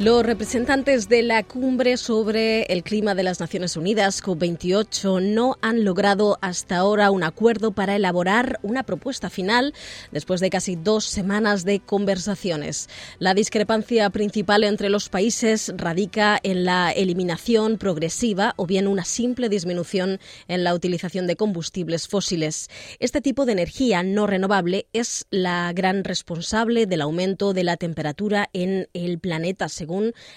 Los representantes de la cumbre sobre el clima de las Naciones Unidas, COP28, no han logrado hasta ahora un acuerdo para elaborar una propuesta final después de casi dos semanas de conversaciones. La discrepancia principal entre los países radica en la eliminación progresiva o bien una simple disminución en la utilización de combustibles fósiles. Este tipo de energía no renovable es la gran responsable del aumento de la temperatura en el planeta,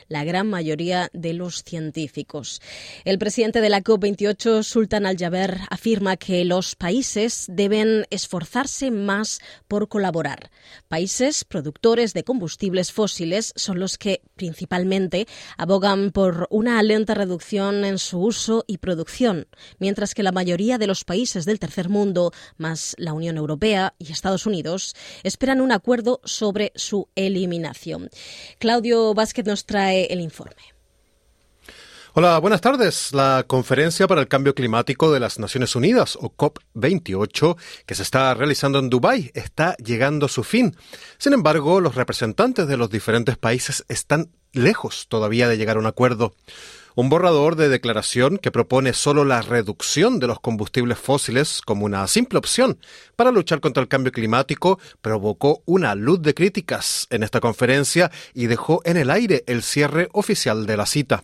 la gran mayoría de los científicos. El presidente de la COP28, Sultan Al-Jaber, afirma que los países deben esforzarse más por colaborar. Países productores de combustibles fósiles son los que principalmente abogan por una lenta reducción en su uso y producción, mientras que la mayoría de los países del tercer mundo, más la Unión Europea y Estados Unidos, esperan un acuerdo sobre su eliminación. Claudio Vázquez nos trae el informe. Hola, buenas tardes. La Conferencia para el Cambio Climático de las Naciones Unidas, o COP28, que se está realizando en Dubái, está llegando a su fin. Sin embargo, los representantes de los diferentes países están lejos todavía de llegar a un acuerdo. Un borrador de declaración que propone solo la reducción de los combustibles fósiles como una simple opción para luchar contra el cambio climático provocó una luz de críticas en esta conferencia y dejó en el aire el cierre oficial de la cita.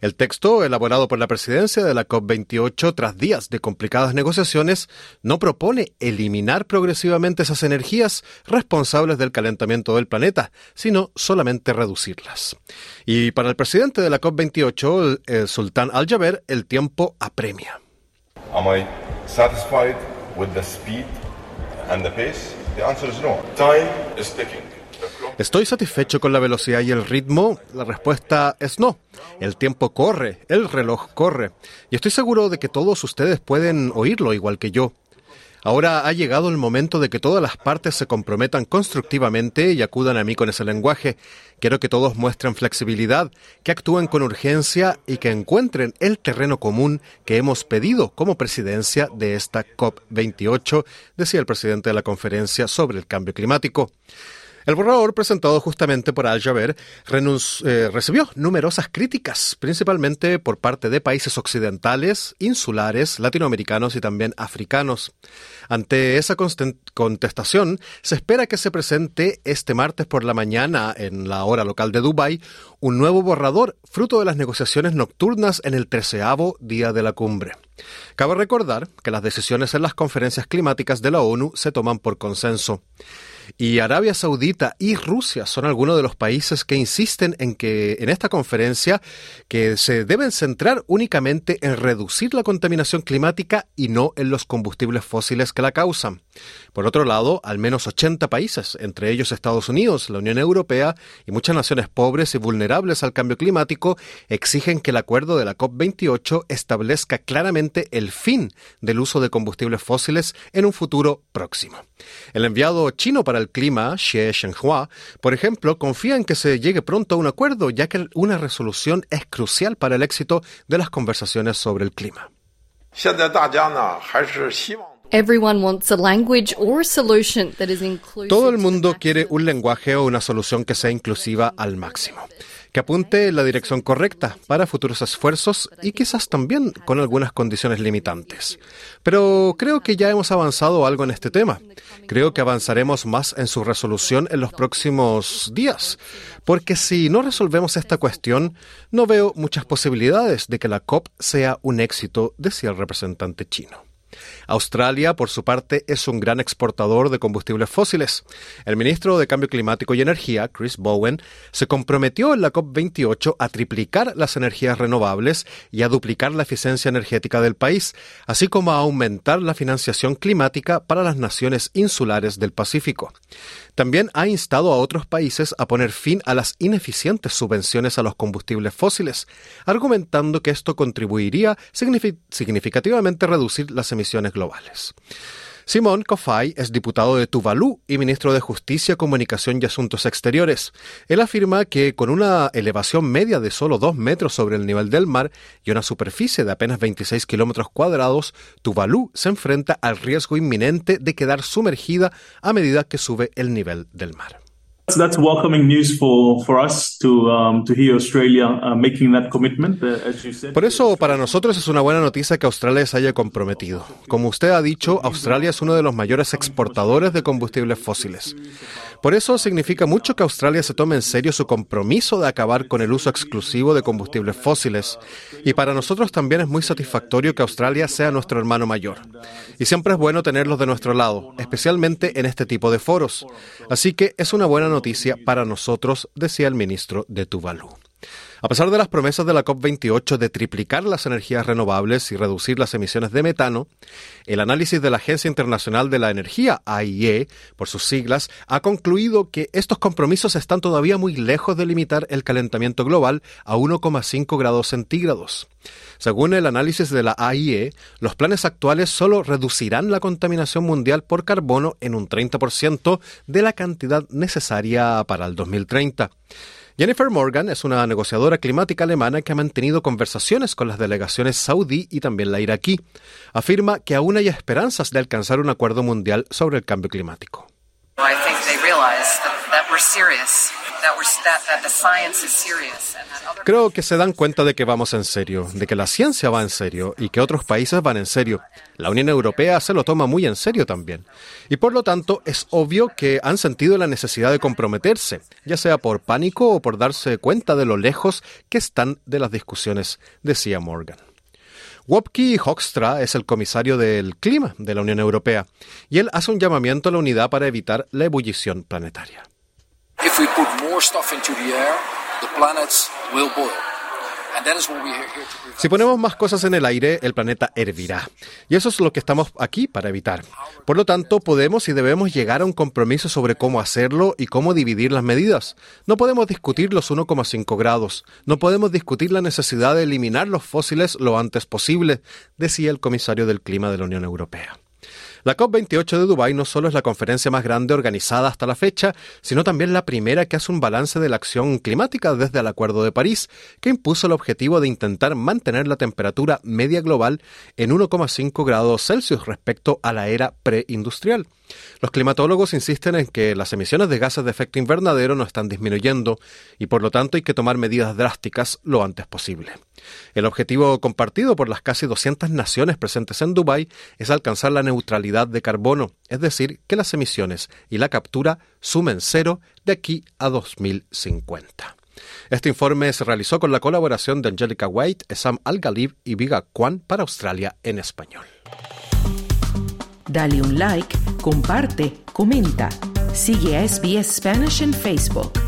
El texto, elaborado por la presidencia de la COP28 tras días de complicadas negociaciones, no propone eliminar progresivamente esas energías responsables del calentamiento del planeta, sino solamente reducirlas. Y para el presidente de la COP28, el sultán Al-Jaber, el tiempo apremia. Am satisfied with the speed and the pace? The answer is no. Time is ticking. ¿Estoy satisfecho con la velocidad y el ritmo? La respuesta es no. El tiempo corre, el reloj corre. Y estoy seguro de que todos ustedes pueden oírlo igual que yo. Ahora ha llegado el momento de que todas las partes se comprometan constructivamente y acudan a mí con ese lenguaje. Quiero que todos muestren flexibilidad, que actúen con urgencia y que encuentren el terreno común que hemos pedido como presidencia de esta COP28, decía el presidente de la conferencia sobre el cambio climático. El borrador presentado justamente por Al-Jaber eh, recibió numerosas críticas, principalmente por parte de países occidentales, insulares, latinoamericanos y también africanos. Ante esa contestación, se espera que se presente este martes por la mañana, en la hora local de Dubái, un nuevo borrador fruto de las negociaciones nocturnas en el treceavo día de la cumbre. Cabe recordar que las decisiones en las conferencias climáticas de la ONU se toman por consenso. Y Arabia Saudita y Rusia son algunos de los países que insisten en que en esta conferencia que se deben centrar únicamente en reducir la contaminación climática y no en los combustibles fósiles que la causan. Por otro lado, al menos 80 países, entre ellos Estados Unidos, la Unión Europea y muchas naciones pobres y vulnerables al cambio climático, exigen que el acuerdo de la COP28 establezca claramente el fin del uso de combustibles fósiles en un futuro próximo. El enviado chino para el clima, Xie Shenhua, por ejemplo, confía en que se llegue pronto a un acuerdo, ya que una resolución es crucial para el éxito de las conversaciones sobre el clima. Todo el mundo quiere un lenguaje o una solución que sea inclusiva al máximo que apunte la dirección correcta para futuros esfuerzos y quizás también con algunas condiciones limitantes. Pero creo que ya hemos avanzado algo en este tema. Creo que avanzaremos más en su resolución en los próximos días, porque si no resolvemos esta cuestión, no veo muchas posibilidades de que la COP sea un éxito, decía el representante chino. Australia, por su parte, es un gran exportador de combustibles fósiles. El ministro de Cambio Climático y Energía, Chris Bowen, se comprometió en la COP28 a triplicar las energías renovables y a duplicar la eficiencia energética del país, así como a aumentar la financiación climática para las naciones insulares del Pacífico. También ha instado a otros países a poner fin a las ineficientes subvenciones a los combustibles fósiles, argumentando que esto contribuiría significativamente a reducir las emisiones Simón Kofai es diputado de Tuvalu y ministro de Justicia, Comunicación y Asuntos Exteriores. Él afirma que con una elevación media de solo dos metros sobre el nivel del mar y una superficie de apenas 26 kilómetros cuadrados, Tuvalu se enfrenta al riesgo inminente de quedar sumergida a medida que sube el nivel del mar. That's welcoming news for, for us to, um, to hear Australia uh, making that commitment, uh, as you said. Por eso, para nosotros es una buena noticia que Australia se haya comprometido. Como usted ha dicho, Australia es uno de los mayores exportadores de combustibles fósiles. Por eso significa mucho que Australia se tome en serio su compromiso de acabar con el uso exclusivo de combustibles fósiles. Y para nosotros también es muy satisfactorio que Australia sea nuestro hermano mayor. Y siempre es bueno tenerlos de nuestro lado, especialmente en este tipo de foros. Así que es una buena noticia noticia para nosotros, decía el ministro de Tuvalu. A pesar de las promesas de la COP28 de triplicar las energías renovables y reducir las emisiones de metano, el análisis de la Agencia Internacional de la Energía, AIE, por sus siglas, ha concluido que estos compromisos están todavía muy lejos de limitar el calentamiento global a 1,5 grados centígrados. Según el análisis de la AIE, los planes actuales solo reducirán la contaminación mundial por carbono en un 30% de la cantidad necesaria para el 2030. Jennifer Morgan es una negociadora climática alemana que ha mantenido conversaciones con las delegaciones saudí y también la iraquí. Afirma que aún hay esperanzas de alcanzar un acuerdo mundial sobre el cambio climático. Creo que se dan cuenta de que vamos en serio, de que la ciencia va en serio y que otros países van en serio. La Unión Europea se lo toma muy en serio también. Y por lo tanto es obvio que han sentido la necesidad de comprometerse, ya sea por pánico o por darse cuenta de lo lejos que están de las discusiones, decía Morgan. Wopke Hoekstra es el comisario del clima de la Unión Europea y él hace un llamamiento a la unidad para evitar la ebullición planetaria. Si ponemos más cosas en el aire, el planeta hervirá. Y eso es lo que estamos aquí para evitar. Por lo tanto, podemos y debemos llegar a un compromiso sobre cómo hacerlo y cómo dividir las medidas. No podemos discutir los 1,5 grados. No podemos discutir la necesidad de eliminar los fósiles lo antes posible, decía el comisario del Clima de la Unión Europea. La COP28 de Dubái no solo es la conferencia más grande organizada hasta la fecha, sino también la primera que hace un balance de la acción climática desde el Acuerdo de París, que impuso el objetivo de intentar mantener la temperatura media global en 1,5 grados Celsius respecto a la era preindustrial. Los climatólogos insisten en que las emisiones de gases de efecto invernadero no están disminuyendo y por lo tanto hay que tomar medidas drásticas lo antes posible. El objetivo compartido por las casi 200 naciones presentes en Dubái es alcanzar la neutralidad de carbono, es decir, que las emisiones y la captura sumen cero de aquí a 2050. Este informe se realizó con la colaboración de Angelica White, Sam Al-Ghalib y Viga Kwan para Australia en español. Dale un like, comparte, comenta. Sigue a SBS Spanish en Facebook.